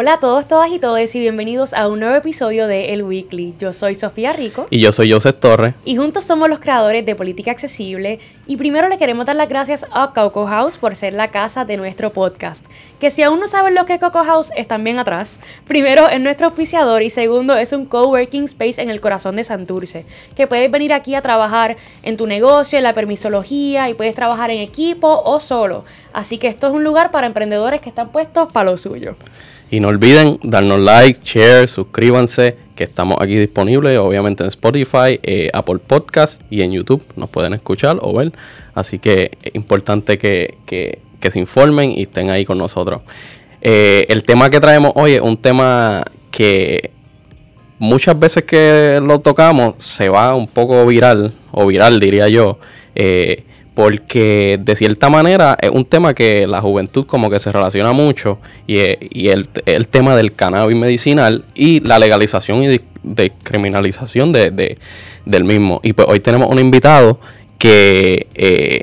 Hola a todos, todas y todos y bienvenidos a un nuevo episodio de El Weekly. Yo soy Sofía Rico. Y yo soy Joseph Torres. Y juntos somos los creadores de Política Accesible. Y primero le queremos dar las gracias a Coco House por ser la casa de nuestro podcast. Que si aún no saben lo que es Coco House, están bien atrás. Primero es nuestro auspiciador y segundo es un coworking space en el corazón de Santurce. Que puedes venir aquí a trabajar en tu negocio, en la permisología y puedes trabajar en equipo o solo. Así que esto es un lugar para emprendedores que están puestos para lo suyo. Y no olviden darnos like, share, suscríbanse, que estamos aquí disponibles, obviamente en Spotify, eh, Apple Podcast y en YouTube. Nos pueden escuchar o ver. Así que es importante que, se informen y estén ahí con nosotros. Eh, el tema que traemos hoy es un tema que muchas veces que lo tocamos se va un poco viral, o viral diría yo. Eh, porque de cierta manera es un tema que la juventud como que se relaciona mucho y, el, tema del cannabis medicinal y la legalización y descriminalización de, del mismo. Y pues hoy tenemos un invitado que eh,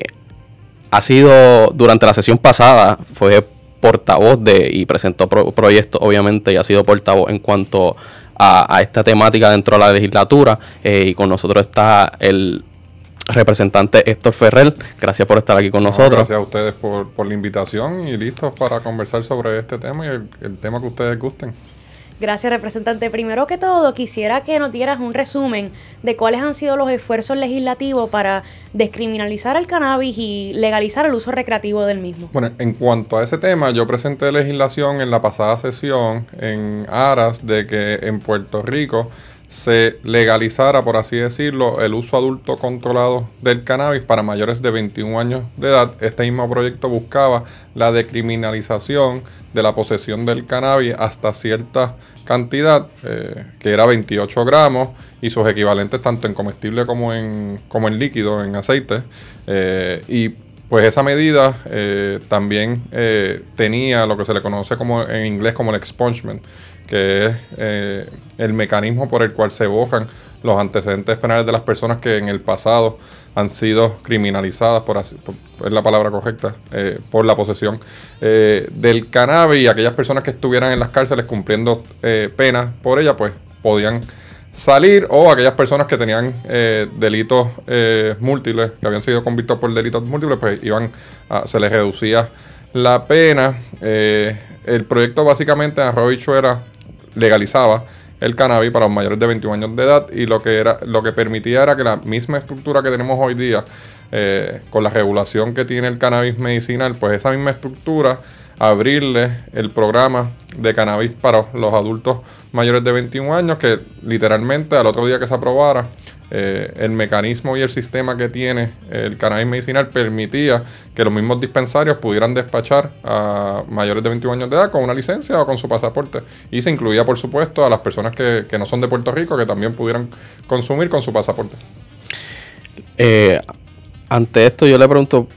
ha sido durante la sesión pasada, fue portavoz de y presentó proyectos obviamente y ha sido portavoz en cuanto a, esta temática dentro de la legislatura eh, y con nosotros está el representante Héctor Ferrer. Gracias por estar aquí con nosotros. Gracias a ustedes por, la invitación y listos para conversar sobre este tema y el, tema que ustedes gusten. Gracias, representante. Primero que todo, quisiera que nos dieras un resumen de cuáles han sido los esfuerzos legislativos para descriminalizar el cannabis y legalizar el uso recreativo del mismo. Bueno, en cuanto a ese tema, yo presenté legislación en la pasada sesión en aras de que en Puerto Rico se legalizara, por así decirlo, el uso adulto controlado del cannabis para mayores de 21 años de edad. Este mismo proyecto buscaba la decriminalización de la posesión del cannabis hasta cierta cantidad, eh, que era 28 gramos, y sus equivalentes tanto en comestible como en, como en líquido, en aceite. Eh, y pues esa medida eh, también tenía lo que se le conoce como en inglés como el expungement, que es eh, el mecanismo por el cual se evocan los antecedentes penales de las personas que en el pasado han sido criminalizadas, por, así, es la palabra correcta, eh, por la posesión eh, del cannabis y aquellas personas que estuvieran en las cárceles cumpliendo penas por ella, pues podían salir o aquellas personas que tenían delitos múltiples, que habían sido convictos por delitos múltiples, pues iban se les reducía la pena. el proyecto básicamente a Robicho era legalizaba el cannabis para los mayores de 21 años de edad y lo que, era, lo que permitía era que la misma estructura que tenemos hoy día eh, con la regulación que tiene el cannabis medicinal, pues esa misma estructura abrirle el programa de cannabis para los adultos mayores de 21 años que literalmente al otro día que se aprobara eh, el mecanismo y el sistema que tiene el cannabis medicinal permitía que los mismos dispensarios pudieran despachar a mayores de 21 años de edad con una licencia o con su pasaporte. Y se incluía, por supuesto, a las personas que, no son de Puerto Rico que también pudieran consumir con su pasaporte. Eh, ante esto yo le pregunto,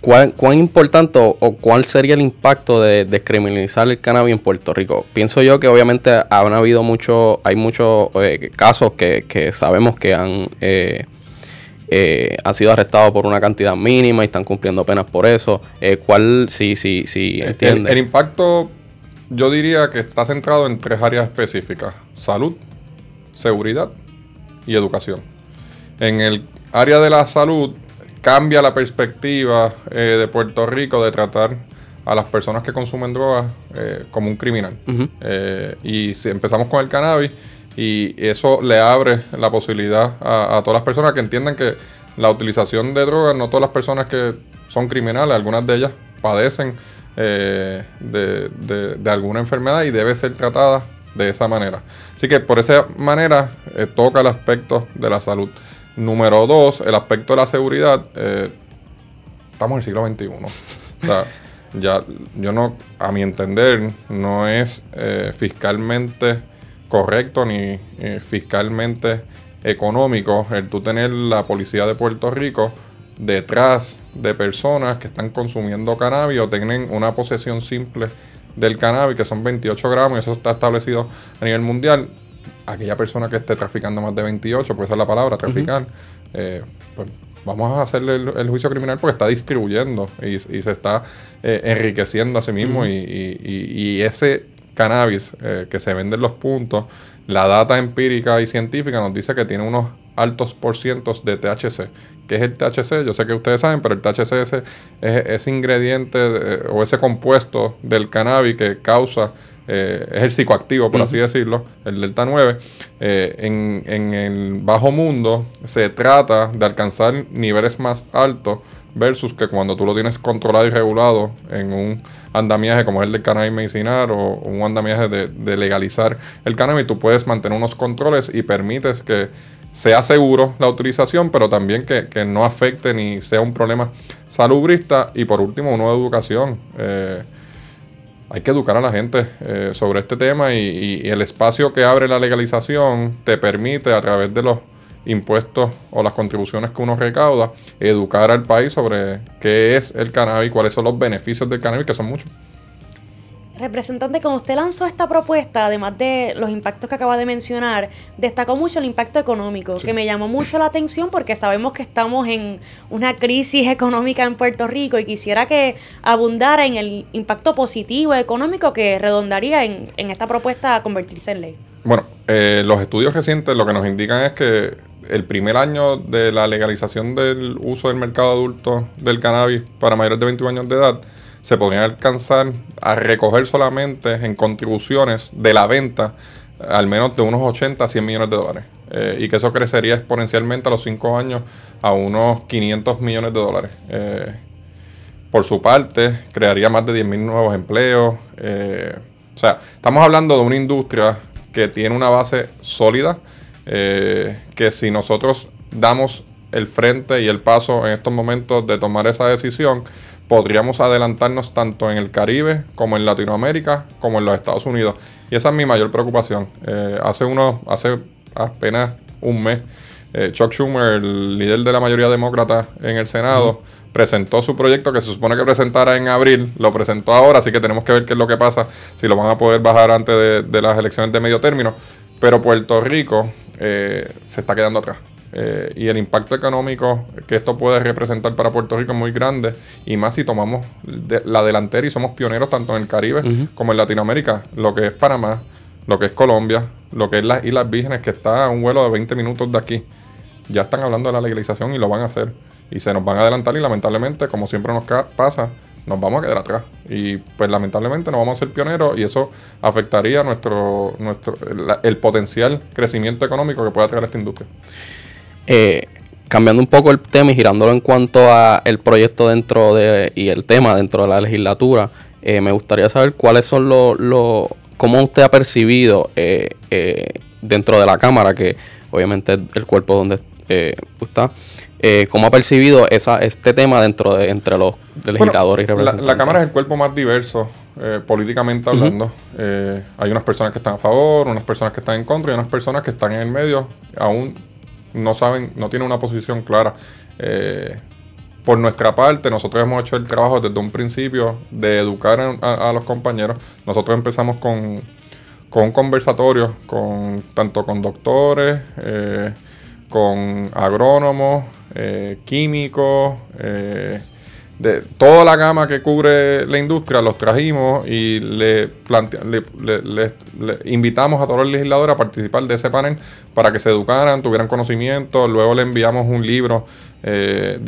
¿Cuán, importante o, cuál sería el impacto de descriminalizar el cannabis en Puerto Rico? Pienso yo que obviamente han habido muchos, hay muchos eh, casos que, sabemos que han, eh, eh, han sido arrestados por una cantidad mínima y están cumpliendo penas por eso. ¿Cuál, sí, sí, sí, entiende? el impacto yo diría que está centrado en tres áreas específicas. Salud, seguridad y educación. En el área de la salud cambia la perspectiva eh, de Puerto Rico de tratar a las personas que consumen drogas eh, como un criminal. Eh, y si empezamos con el cannabis, y eso le abre la posibilidad a, todas las personas que entiendan que la utilización de drogas, no todas las personas que son criminales, algunas de ellas padecen de, de, alguna enfermedad y debe ser tratada de esa manera. Así que por esa manera toca el aspecto de la salud. Número dos, el aspecto de la seguridad. Eh, estamos en el siglo XXI. O sea, ya, yo no, a mi entender, no es eh, fiscalmente correcto ni eh, fiscalmente económico el tú tener la policía de Puerto Rico detrás de personas que están consumiendo cannabis o tienen una posesión simple del cannabis, que son 28 gramos, y eso está establecido a nivel mundial aquella persona que esté traficando más de 28, pues esa es la palabra, traficar, eh, pues vamos a hacerle el, juicio criminal porque está distribuyendo y, se está eh, enriqueciendo a sí mismo y, ese cannabis eh, que se venden los puntos, la data empírica y científica nos dice que tiene unos altos porcientos de THC. ¿Qué es el THC? Yo sé que ustedes saben, pero el THC es ese ingrediente o ese compuesto del cannabis que causa, eh, es el psicoactivo, por así decirlo, el delta 9. Eh, en, en el bajo mundo se trata de alcanzar niveles más altos versus que cuando tú lo tienes controlado y regulado en un andamiaje como el del cannabis medicinal o un andamiaje de, de legalizar el cannabis, tú puedes mantener unos controles y permites que sea seguro la utilización, pero también que, no afecte ni sea un problema salubrista. Y por último, uno de educación. Eh, hay que educar a la gente eh, sobre este tema y, el espacio que abre la legalización te permite a través de los impuestos o las contribuciones que uno recauda, educar al país sobre qué es el cannabis, cuáles son los beneficios del cannabis, que son muchos. Representante, como usted lanzó esta propuesta, además de los impactos que acaba de mencionar, destacó mucho el impacto económico, que me llamó mucho la atención porque sabemos que estamos en una crisis económica en Puerto Rico y quisiera que abundara en el impacto positivo económico que redondaría en, esta propuesta a convertirse en ley. Bueno, eh, los estudios recientes lo que nos indican es que el primer año de la legalización del uso del mercado adulto del cannabis para mayores de 21 años de edad, se podrían alcanzar a recoger solamente en contribuciones de la venta al menos de unos 80 a 100 millones de dólares. Eh, y que eso crecería exponencialmente a los 5 años a unos 500 millones de dólares. Eh, por su parte, crearía más de 10.000 nuevos empleos. Eh, o sea, estamos hablando de una industria que tiene una base sólida, que si nosotros damos el frente y el paso en estos momentos de tomar esa decisión, podríamos adelantarnos tanto en el Caribe como en Latinoamérica como en los Estados Unidos. Y esa es mi mayor preocupación. Eh, hace uno, hace apenas un mes, eh, Chuck Schumer, el líder de la mayoría demócrata en el Senado, presentó su proyecto que se supone que presentara en abril, lo presentó ahora, así que tenemos que ver qué es lo que pasa, si lo van a poder bajar antes de, las elecciones de medio término. Pero Puerto Rico eh, se está quedando atrás. Eh, y el impacto económico que esto puede representar para Puerto Rico es muy grande. Y más si tomamos la delantera y somos pioneros tanto en el Caribe como en Latinoamérica. Lo que es Panamá, lo que es Colombia, lo que es las Islas Vírgenes, que está a un vuelo de 20 minutos de aquí. Ya están hablando de la legalización y lo van a hacer. Y se nos van a adelantar y lamentablemente, como siempre nos pasa, nos vamos a quedar atrás. Y pues lamentablemente no vamos a ser pioneros y eso afectaría nuestro, nuestro el potencial crecimiento económico que pueda traer esta industria. Eh, cambiando un poco el tema y girándolo en cuanto a el proyecto dentro de y el tema dentro de la legislatura, eh, me gustaría saber cuáles son los, lo, cómo usted ha percibido eh, dentro de la Cámara, que obviamente es el cuerpo donde está, cómo ha percibido esa, este tema dentro de entre los legisladores y representantes. La, Cámara es el cuerpo más diverso políticamente hablando. hay unas personas que están a favor, unas personas que están en contra y unas personas que están en el medio, aún no saben, no tienen una posición clara. Eh, por nuestra parte, nosotros hemos hecho el trabajo desde un principio de educar a, los compañeros. Nosotros empezamos con, un conversatorio con tanto con doctores, eh, con agrónomos, eh, químicos, de toda la gama que cubre la industria, los trajimos y le, le, invitamos a todos los legisladores a participar de ese panel para que se educaran, tuvieran conocimiento. Luego le enviamos un libro eh,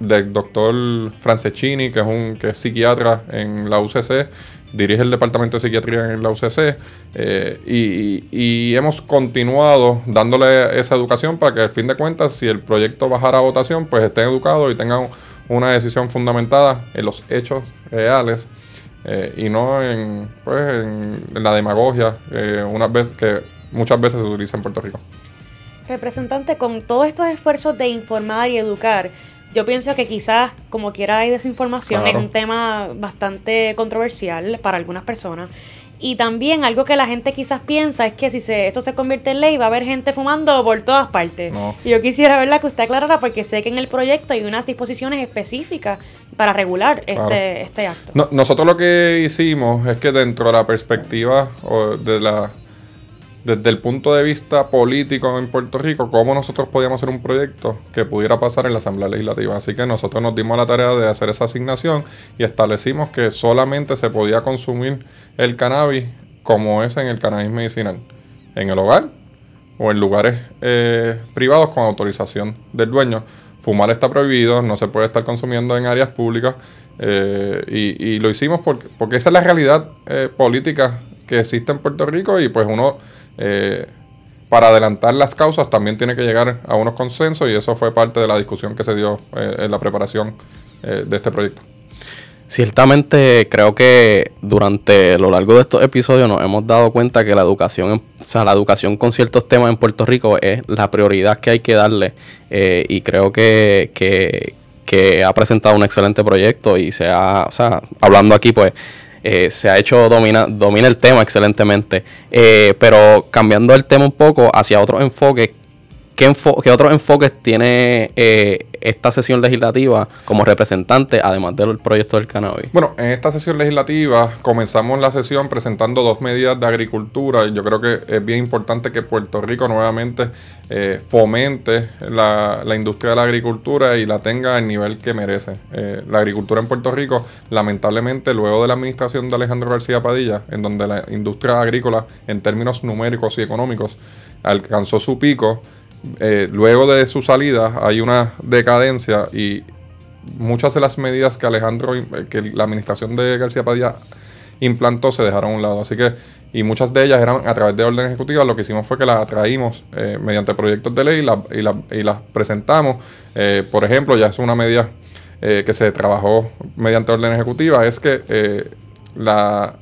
del doctor Francescini, que es un que es psiquiatra en la UCC, dirige el departamento de psiquiatría en la UCC, eh, y, y, hemos continuado dándole esa educación para que al fin de cuentas, si el proyecto bajara a votación, pues estén educados y tengan una decisión fundamentada en los hechos reales eh, y no en, pues, en, la demagogia eh, una vez que muchas veces se utiliza en Puerto Rico. Representante, con todos estos esfuerzos de informar y educar, yo pienso que quizás, como quiera, hay desinformación, es un tema bastante controversial para algunas personas. Y también algo que la gente quizás piensa es que si se, esto se convierte en ley va a haber gente fumando por todas partes. Y yo quisiera verla que usted aclarara porque sé que en el proyecto hay unas disposiciones específicas para regular este, este acto. nosotros lo que hicimos es que dentro de la perspectiva de la desde el punto de vista político en Puerto Rico, cómo nosotros podíamos hacer un proyecto que pudiera pasar en la Asamblea Legislativa. Así que nosotros nos dimos la tarea de hacer esa asignación y establecimos que solamente se podía consumir el cannabis como es en el cannabis medicinal, en el hogar o en lugares eh, privados con autorización del dueño. Fumar está prohibido, no se puede estar consumiendo en áreas públicas eh, y, lo hicimos porque, porque esa es la realidad eh, política que existe en Puerto Rico y pues uno para adelantar las causas también tiene que llegar a unos consensos y eso fue parte de la discusión que se dio en la preparación de este proyecto. Ciertamente creo que durante lo largo de estos episodios nos hemos dado cuenta que la educación, o sea, la educación con ciertos temas en Puerto Rico es la prioridad que hay que darle eh, y creo que, que, ha presentado un excelente proyecto y se ha, o sea, hablando aquí pues eh, se ha hecho domina, domina el tema excelentemente, eh, pero cambiando el tema un poco hacia otro enfoque ¿Qué, otros enfoques tiene eh, esta sesión legislativa como representante, además del proyecto del cannabis? Bueno, en esta sesión legislativa comenzamos la sesión presentando dos medidas de agricultura. y Yo creo que es bien importante que Puerto Rico nuevamente eh, fomente la, industria de la agricultura y la tenga al nivel que merece. Eh, la agricultura en Puerto Rico, lamentablemente, luego de la administración de Alejandro García Padilla, en donde la industria agrícola, en términos numéricos y económicos, alcanzó su pico, eh, luego de su salida hay una decadencia y muchas de las medidas que Alejandro, eh, que la administración de García Padilla implantó se dejaron a un lado. Así que, y muchas de ellas eran a través de orden ejecutiva, lo que hicimos fue que las traímos eh, mediante proyectos de ley y, las presentamos. por ejemplo, ya es una medida que se trabajó mediante orden ejecutiva, es que la,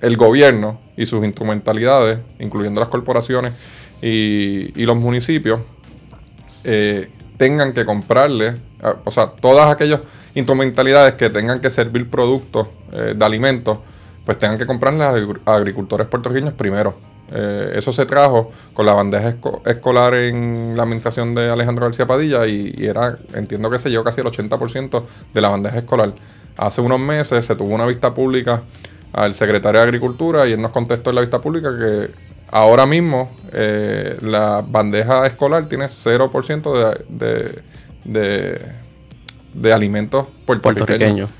el gobierno y sus instrumentalidades, incluyendo las corporaciones, y, los municipios eh, tengan que comprarle, o sea, todas aquellas instrumentalidades que tengan que servir productos eh, de alimentos, pues tengan que comprarle a agricultores puertorriqueños primero. Eh, eso se trajo con la bandeja escolar en la administración de Alejandro García Padilla y, era, entiendo que se llevó casi el 80% de la bandeja escolar. Hace unos meses se tuvo una vista pública al secretario de Agricultura y él nos contestó en la vista pública que Ahora mismo eh, la bandeja escolar tiene 0% de, de, de, alimentos puertorriqueños.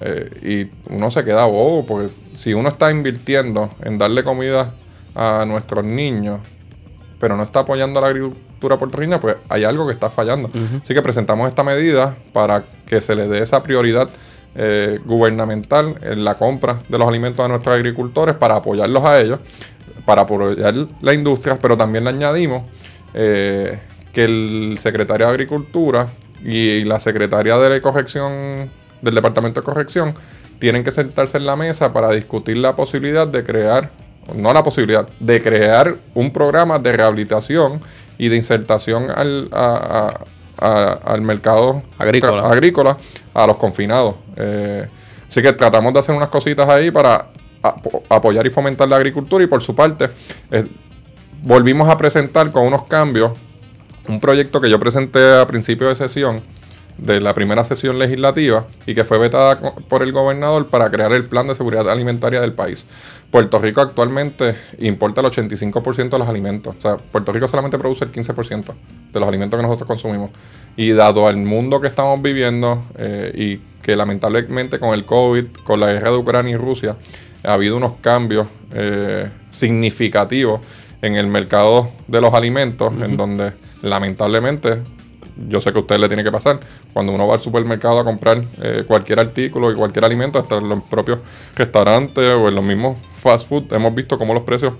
Eh, y uno se queda bobo, porque si uno está invirtiendo en darle comida a nuestros niños, pero no está apoyando a la agricultura puertorriqueña, pues hay algo que está fallando. Así que presentamos esta medida para que se le dé esa prioridad eh, gubernamental en la compra de los alimentos a nuestros agricultores para apoyarlos a ellos para apoyar la industria, pero también le añadimos eh, que el secretario de Agricultura y la secretaria de corrección del Departamento de Corrección tienen que sentarse en la mesa para discutir la posibilidad de crear, no la posibilidad, de crear un programa de rehabilitación y de insertación al, al mercado agrícola. agrícola. a los confinados. Eh, así que tratamos de hacer unas cositas ahí para apoyar y fomentar la agricultura y por su parte eh, volvimos a presentar con unos cambios un proyecto que yo presenté a principio de sesión de la primera sesión legislativa y que fue vetada por el gobernador para crear el plan de seguridad alimentaria del país. Puerto Rico actualmente importa el 85% de los alimentos. O sea, Puerto Rico solamente produce el 15% de los alimentos que nosotros consumimos. Y dado el mundo que estamos viviendo eh, y que lamentablemente con el COVID, con la guerra de Ucrania y Rusia, ha habido unos cambios eh, significativos en el mercado de los alimentos, en donde lamentablemente, yo sé que a usted le tiene que pasar, cuando uno va al supermercado a comprar eh, cualquier artículo y cualquier alimento, hasta en los propios restaurantes o en los mismos fast food, hemos visto cómo los precios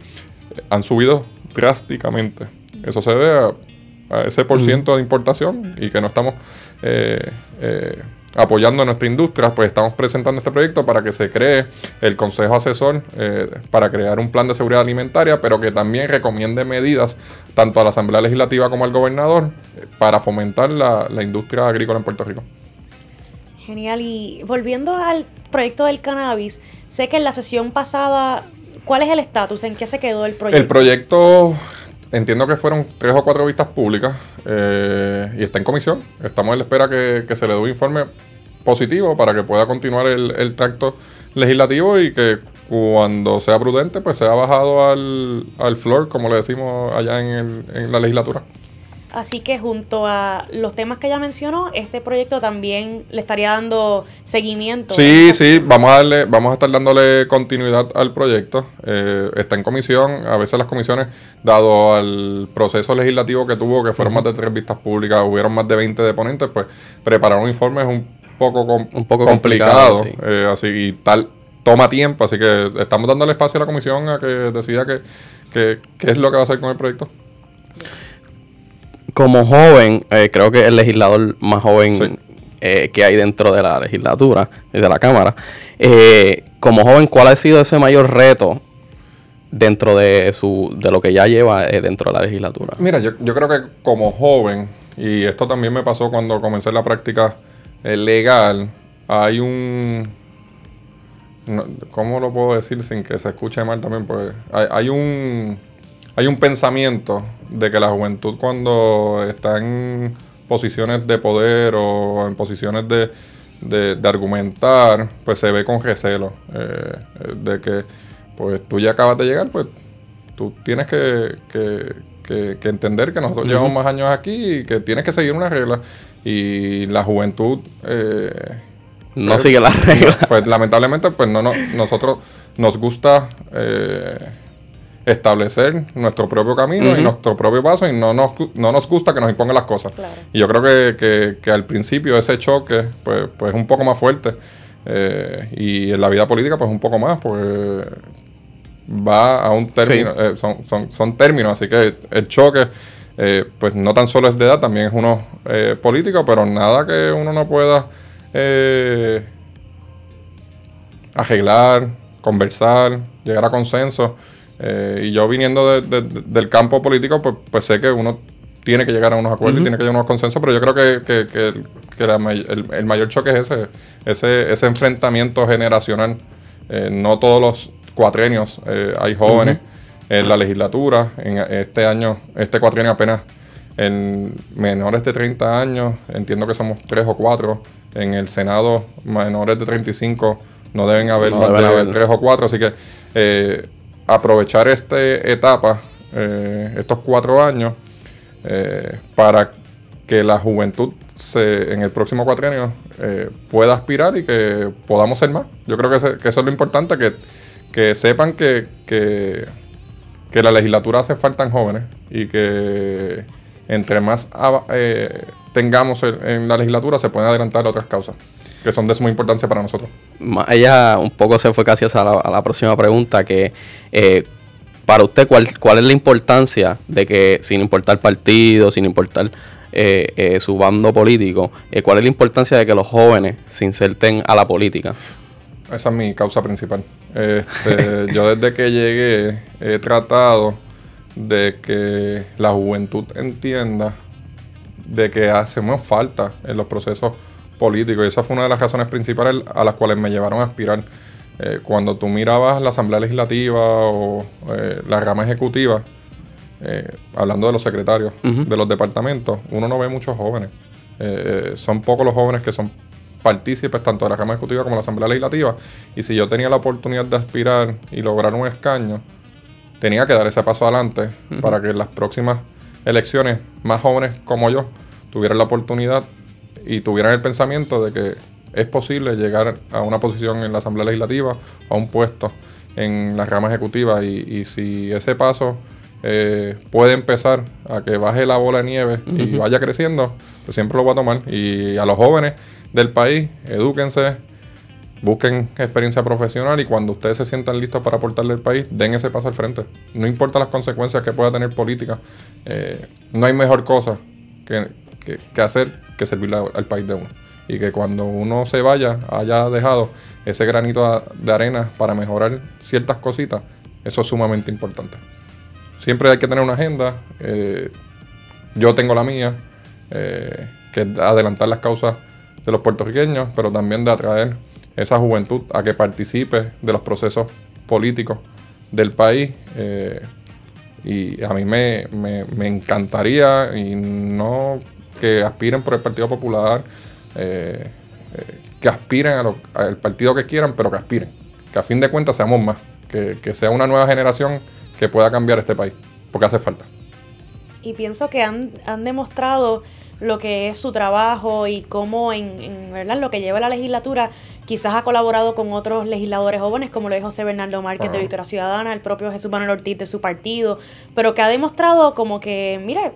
eh, han subido drásticamente. Eso se debe a, ese por ciento de importación y que no estamos apoyando a nuestra industria, pues estamos presentando este proyecto para que se cree el Consejo Asesor eh, para crear un plan de seguridad alimentaria, pero que también recomiende medidas tanto a la Asamblea Legislativa como al gobernador eh, para fomentar la, industria agrícola en Puerto Rico. Genial. Y volviendo al proyecto del cannabis, sé que en la sesión pasada, ¿cuál es el estatus? ¿En qué se quedó el proyecto? El proyecto, entiendo que fueron tres o cuatro vistas públicas eh, y está en comisión. Estamos en la espera que, que se le dé un informe positivo para que pueda continuar el, el legislativo y que cuando sea prudente, pues sea bajado al, al floor, como le decimos allá en, en la legislatura. Así que junto a los temas que ella mencionó, este proyecto también le estaría dando seguimiento. Sí, sí, vamos a darle, vamos a estar dándole continuidad al proyecto. Eh, está en comisión, a veces las comisiones, dado al proceso legislativo que tuvo, que fueron más de tres vistas públicas, hubieron más de 20 deponentes, pues preparar un informe es un poco, un poco complicado, eh, así y tal toma tiempo, así que estamos dándole espacio a la comisión a que decida qué que, es lo que va a hacer con el proyecto como joven, eh, creo que el legislador más joven eh, que hay dentro de la legislatura y de la Cámara, eh, como joven, ¿cuál ha sido ese mayor reto dentro de su de lo que ya lleva dentro de la legislatura? Mira, yo, yo, creo que como joven, y esto también me pasó cuando comencé la práctica legal, hay un... ¿Cómo lo puedo decir sin que se escuche mal también? Pues hay, hay un hay un pensamiento de que la juventud cuando está en posiciones de poder o en posiciones de, argumentar, pues se ve con recelo. Eh, de que, pues tú ya acabas de llegar, pues tú tienes que, entender que nosotros llevamos más años aquí y que tienes que seguir una regla. Y la juventud... Eh, no pues, sigue las reglas. Pues lamentablemente, pues no, no nosotros nos gusta... Eh, establecer nuestro propio camino y nuestro propio paso y no nos, no nos gusta que nos impongan las cosas. Y yo creo que, que, al principio ese choque pues, pues es un poco más fuerte eh, y en la vida política pues un poco más, pues va a un término, eh, son, son, son, términos, así que el choque eh, pues no tan solo es de edad, también es uno político, pero nada que uno no pueda arreglar, conversar, llegar a consenso. Eh, y yo viniendo del campo político, pues, pues, sé que uno tiene que llegar a unos acuerdos y tiene que llegar a unos consensos, pero yo creo que, el, mayor choque es ese, ese, ese enfrentamiento generacional. Eh, no todos los cuatrenios eh, hay jóvenes en la legislatura. En este año, este cuatrienio apenas en menores de 30 años, entiendo que somos tres o cuatro. En el Senado, menores de 35 no deben haber más de tres o cuatro, así que aprovechar esta etapa, eh, estos cuatro años, eh, para que la juventud se, en el próximo cuatrienio eh, pueda aspirar y que podamos ser más. Yo creo que, eso es lo importante, que, sepan que, que, la legislatura hace falta en jóvenes y que entre más tengamos en la legislatura se pueden adelantar otras causas que son de suma importancia para nosotros. Ella un poco se fue casi a la, próxima pregunta, que eh, para usted, ¿cuál, ¿cuál es la importancia de que, sin importar partido, sin importar eh, eh, su bando político, cuál es la importancia de que los jóvenes se inserten a la política? Esa es mi causa principal. Este, yo desde que llegué he tratado de que la juventud entienda de que hacemos falta en los procesos político. Y esa fue una de las razones principales a las cuales me llevaron a aspirar. Eh, cuando tú mirabas la Asamblea Legislativa o eh, la rama ejecutiva, eh, hablando de los secretarios de los departamentos, uno no ve muchos jóvenes. son pocos los jóvenes que son partícipes tanto de la rama ejecutiva como de la Asamblea Legislativa. Y si yo tenía la oportunidad de aspirar y lograr un escaño, tenía que dar ese paso adelante para que en las próximas elecciones más jóvenes como yo tuvieran la oportunidad y tuvieran el pensamiento de que es posible llegar a una posición en la Asamblea Legislativa, a un puesto en la rama ejecutiva y, si ese paso eh, puede empezar a que baje la bola de nieve y vaya creciendo, pues siempre lo voy a tomar. Y a los jóvenes del país, edúquense, busquen experiencia profesional y cuando ustedes se sientan listos para aportarle al país, den ese paso al frente. No importa las consecuencias que pueda tener política, eh, no hay mejor cosa que, que hacer que servirle al país de uno. Y que cuando uno se vaya, haya dejado ese granito de arena para mejorar ciertas cositas, eso es sumamente importante. Siempre hay que tener una agenda. Eh, yo tengo la mía, eh, que es adelantar las causas de los puertorriqueños, pero también de atraer esa juventud a que participe de los procesos políticos del país. Eh, y a mí me, me, encantaría, y no que aspiren por el Partido Popular, eh, eh, que aspiren al partido que quieran, pero que aspiren. Que a fin de cuentas seamos más. Que, sea una nueva generación que pueda cambiar este país. Porque hace falta. Y pienso que han, han demostrado lo que es su trabajo y cómo en, en, ¿verdad? lo que lleva la legislatura quizás ha colaborado con otros legisladores jóvenes, como lo dijo José Bernardo Márquez de Victoria Ciudadana, el propio Jesús Manuel Ortiz de su partido, pero que ha demostrado como que, mire,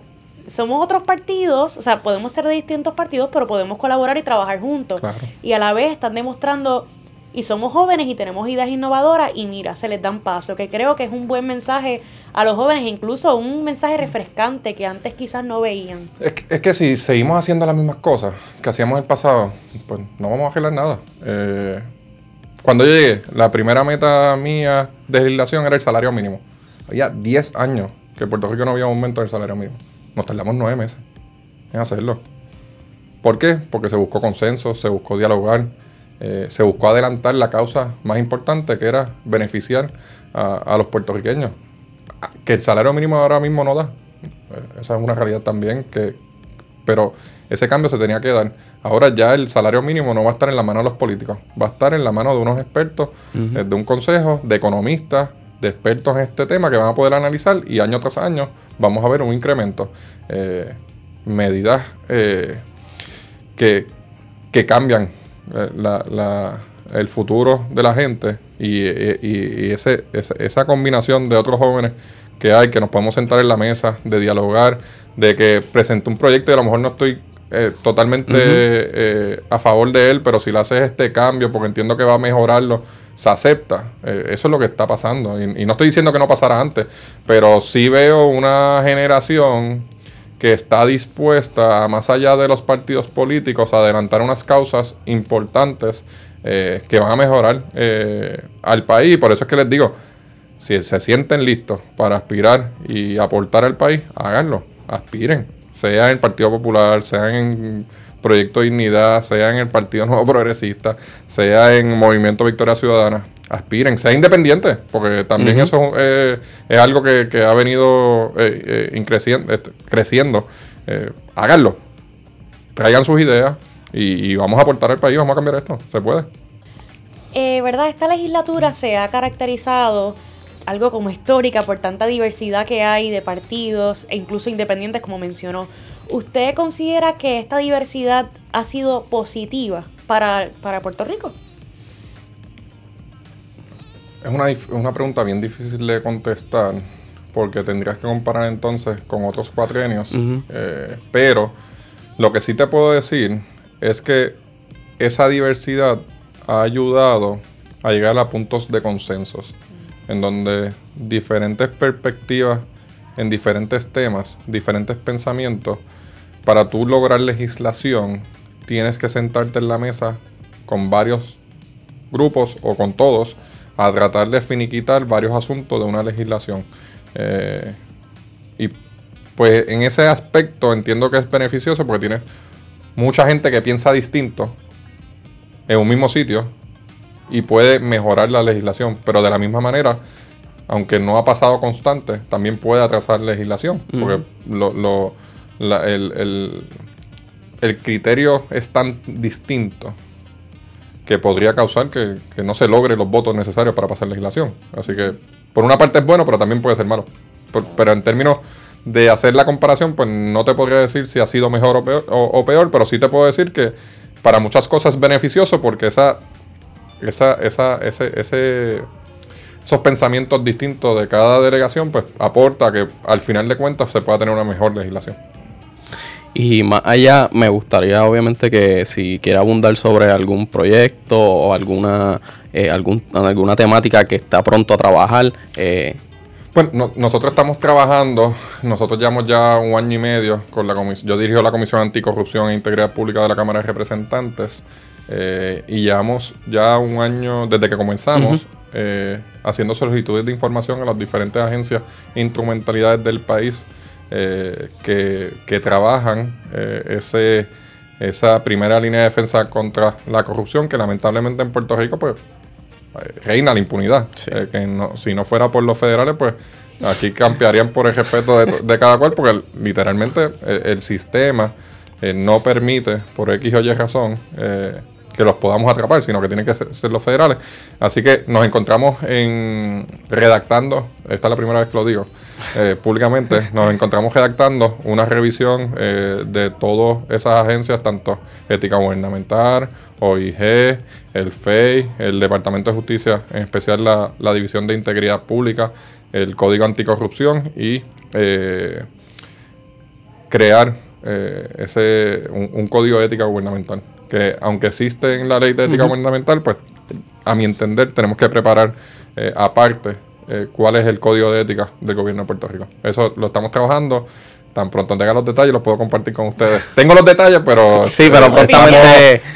somos otros partidos, o sea, podemos ser de distintos partidos, pero podemos colaborar y trabajar juntos. Y a la vez están demostrando y somos jóvenes y tenemos ideas innovadoras y mira, se les dan paso, que creo que es un buen mensaje a los jóvenes, incluso un mensaje refrescante que antes quizás no veían. Es que, es que si seguimos haciendo las mismas cosas que hacíamos en el pasado, pues no vamos a arreglar nada. Eh, cuando yo llegué, la primera meta mía de legislación era el salario mínimo. Había 10 años que en Puerto Rico no había aumento del salario mínimo. Nos tardamos 9 meses en hacerlo. ¿Por qué? Porque se buscó consenso, se buscó dialogar, eh, se buscó adelantar la causa más importante que era beneficiar a, los puertorriqueños. Que el salario mínimo ahora mismo no da. Eh, esa es una realidad también, que, pero ese cambio se tenía que dar. Ahora ya el salario mínimo no va a estar en la mano de los políticos, va a estar en la mano de unos expertos, eh, de un consejo, de economistas, de expertos en este tema que van a poder analizar y año tras año vamos a ver un incremento. medidas que, que cambian eh, la, el futuro de la gente y, ese, esa combinación de otros jóvenes que hay, que nos podemos sentar en la mesa, de dialogar, de que presente un proyecto y a lo mejor no estoy eh, totalmente eh, a favor de él, pero si le haces este cambio porque entiendo que va a mejorarlo, se acepta. eso es lo que está pasando. Y, y, no estoy diciendo que no pasara antes, pero sí veo una generación que está dispuesta, más allá de los partidos políticos, a adelantar unas causas importantes eh, que van a mejorar eh, al país. Por eso es que les digo, si se sienten listos para aspirar y aportar al país, háganlo, aspiren, sea en el Partido Popular, sea en Proyecto Dignidad, sea en el Partido Nuevo Progresista, sea en Movimiento Victoria Ciudadana aspiren, sea independiente, porque también eso eh, es algo que, ha venido eh, eh creciendo, este, creciendo. Eh, háganlo, traigan sus ideas y, vamos a aportar al país, vamos a cambiar esto, se puede. ¿Verdad? Esta legislatura se ha caracterizado algo como histórica por tanta diversidad que hay de partidos e incluso independientes, como mencionó. ¿Usted considera que esta diversidad ha sido positiva para, para Puerto Rico? Es una, una pregunta bien difícil de contestar porque tendrías que comparar entonces con otros cuatrienios. Eh, pero lo que sí te puedo decir es que esa diversidad ha ayudado a llegar a puntos de consensos, en donde diferentes perspectivas en diferentes temas, diferentes pensamientos, para tú lograr legislación, tienes que sentarte en la mesa con varios grupos o con todos a tratar de finiquitar varios asuntos de una legislación. Eh, y pues en ese aspecto entiendo que es beneficioso porque tiene mucha gente que piensa distinto en un mismo sitio y puede mejorar la legislación, pero de la misma manera, aunque no ha pasado constante, también puede atrasar legislación, porque lo, el, el criterio es tan distinto que podría causar que, no se logre los votos necesarios para pasar legislación. Así que, por una parte es bueno, pero también puede ser malo. pero en términos de hacer la comparación, pues no te podría decir si ha sido mejor o peor, o, peor, pero sí te puedo decir que para muchas cosas es beneficioso porque esa, esa, esa, ese, ese, esos pensamientos distintos de cada delegación, pues aporta que al final de cuentas se pueda tener una mejor legislación. Y más allá, me gustaría obviamente que si quiere abundar sobre algún proyecto o alguna, eh, algún, alguna temática que está pronto a trabajar. Eh. Bueno, nosotros estamos trabajando, nosotros llevamos ya un año y medio con la comisión, yo dirijo la Comisión Anticorrupción e Integridad Pública de la Cámara de Representantes eh, y llevamos ya un año desde que comenzamos haciendo solicitudes de información a las diferentes agencias e instrumentalidades del país eh, que, trabajan eh, ese, esa primera línea de defensa contra la corrupción, que lamentablemente en Puerto Rico pues eh, reina la impunidad. que si no fuera por los federales, pues aquí campearían por el respeto de, cada cual, porque literalmente el, sistema no permite, por X o Y razón, que los podamos atrapar, sino que tienen que ser, los federales. Así que nos encontramos en redactando, esta es la primera vez que lo digo eh, públicamente, nos encontramos redactando una revisión eh, de todas esas agencias, tanto ética gubernamental, OIG, el FEI, el Departamento de Justicia, en especial la, la División de Integridad Pública, el Código Anticorrupción y eh, crear ese un, un código de ética gubernamental que aunque existe en la ley de ética gubernamental, pues a mi entender tenemos que preparar eh, aparte eh, cuál es el código de ética del gobierno de Puerto Rico. Eso lo estamos trabajando. Tan pronto tenga los detalles, los puedo compartir con ustedes. Tengo los detalles, pero, sí, pero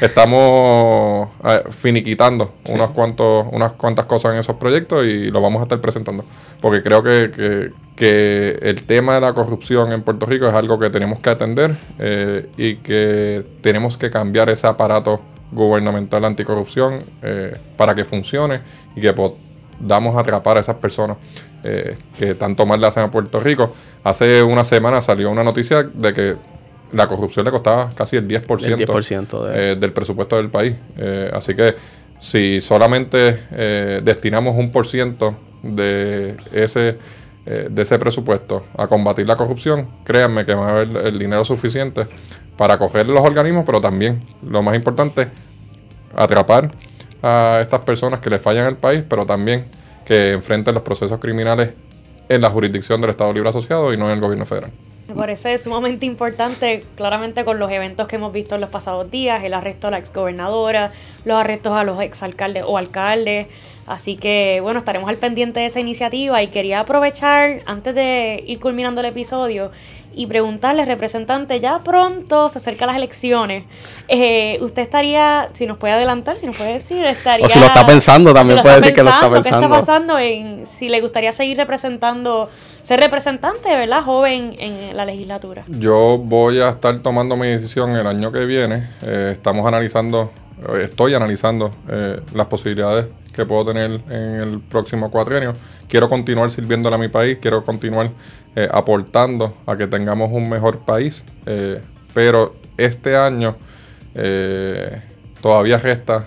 estamos, eh, finiquitando unos cuantos, unas cuantas cosas en esos proyectos y lo vamos a estar presentando. Porque creo que, que, el tema de la corrupción en Puerto Rico es algo que tenemos que atender eh, y que tenemos que cambiar ese aparato gubernamental anticorrupción eh, para que funcione y que podamos atrapar a esas personas eh, que tanto mal le hacen a Puerto Rico. Hace una semana salió una noticia de que la corrupción le costaba casi el 10%, eh, del presupuesto del país. Así que si solamente destinamos un por ciento de ese, de ese presupuesto a combatir la corrupción, créanme que va a haber el dinero suficiente para coger los organismos, pero también, lo más importante, atrapar a estas personas que le fallan al país, pero también que enfrenten los procesos criminales en la jurisdicción del Estado Libre Asociado y no en el gobierno federal. Me parece sumamente importante, claramente con los eventos que hemos visto en los pasados días, el arresto a la exgobernadora, los arrestos a los exalcaldes o alcaldes. Así que, bueno, estaremos al pendiente de esa iniciativa y quería aprovechar, antes de ir culminando el episodio, y preguntarle, representante, ya pronto se acercan las elecciones. Eh, usted estaría, si nos puede adelantar, si nos puede decir, estaría. O si lo está pensando, también puede decir que lo está pensando. ¿Qué está pasando en si le gustaría seguir representando, ser representante, ¿verdad? Joven en la legislatura. Yo voy a estar tomando mi decisión el año que viene. Eh, estamos analizando, estoy analizando eh, las posibilidades que puedo tener en el próximo cuatrienio. Quiero continuar sirviéndole a mi país, quiero continuar eh, aportando a que tengamos un mejor país, eh, pero este año eh, todavía resta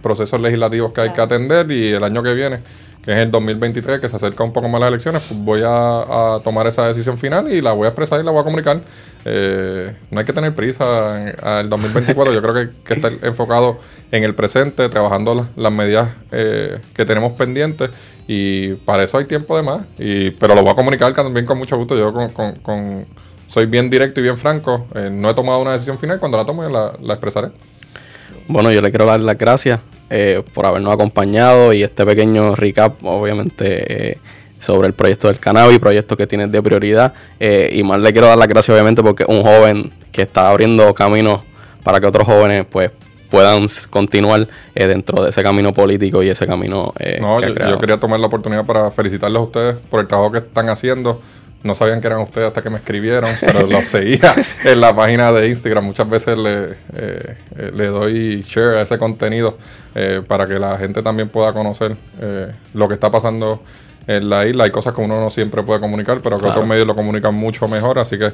procesos legislativos que hay que atender y el año que viene que es el 2023, que se acerca un poco más las elecciones, pues voy a, tomar esa decisión final y la voy a expresar y la voy a comunicar. Eh, no hay que tener prisa al 2024, yo creo que, que está enfocado en el presente, trabajando las, medidas eh, que tenemos pendientes y para eso hay tiempo de más. Y, pero lo voy a comunicar también con mucho gusto. Yo con, soy bien directo y bien franco. Eh, no he tomado una decisión final, cuando la tome la, la expresaré. Bueno, yo le quiero dar las gracias eh, por habernos acompañado y este pequeño recap, obviamente, eh, sobre el proyecto del cannabis, proyecto que tienes de prioridad. Eh, y más le quiero dar las gracias, obviamente, porque un joven que está abriendo caminos para que otros jóvenes, pues, puedan continuar dentro de ese camino político y ese camino no, yo, quería tomar la oportunidad para felicitarles a ustedes por el trabajo que están haciendo. No sabían que eran ustedes hasta que me escribieron, pero los seguía en la página de Instagram. Muchas veces le, eh, le doy share a ese contenido eh, para que la gente también pueda conocer eh, lo que está pasando en la isla. Hay cosas que uno no siempre puede comunicar, pero que otros medios lo comunican mucho mejor. Así que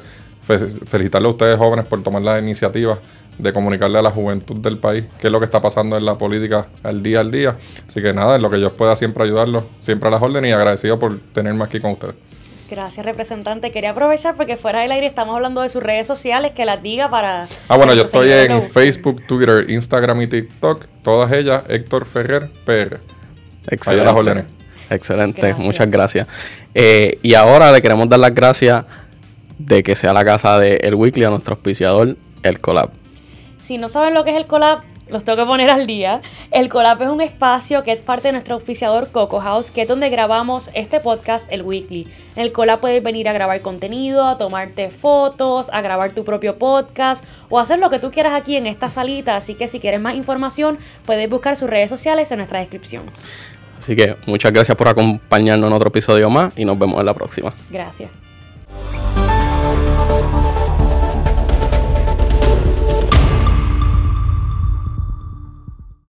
felicitarle a ustedes jóvenes por tomar la iniciativa de comunicarle a la juventud del país qué es lo que está pasando en la política al día al día. Así que nada, en lo que yo pueda siempre ayudarlos, siempre a las órdenes y agradecido por tenerme aquí con ustedes. Gracias, representante. Quería aprovechar porque fuera del aire estamos hablando de sus redes sociales, que las diga para... Ah, bueno, yo estoy en Facebook, Twitter, Instagram y TikTok, todas ellas, Héctor Ferrer PR. Excelente. Excelente, muchas gracias. Eh, y ahora le queremos dar las gracias de que sea la casa de El Weekly a nuestro auspiciador, El Collab. Si no saben lo que es El Collab, los tengo que poner al día. El Colap es un espacio que es parte de nuestro auspiciador Coco House, que es donde grabamos este podcast, el Weekly. En el Colab puedes venir a grabar contenido, a tomarte fotos, a grabar tu propio podcast o hacer lo que tú quieras aquí en esta salita. Así que si quieres más información, puedes buscar sus redes sociales en nuestra descripción. Así que muchas gracias por acompañarnos en otro episodio más y nos vemos en la próxima. Gracias.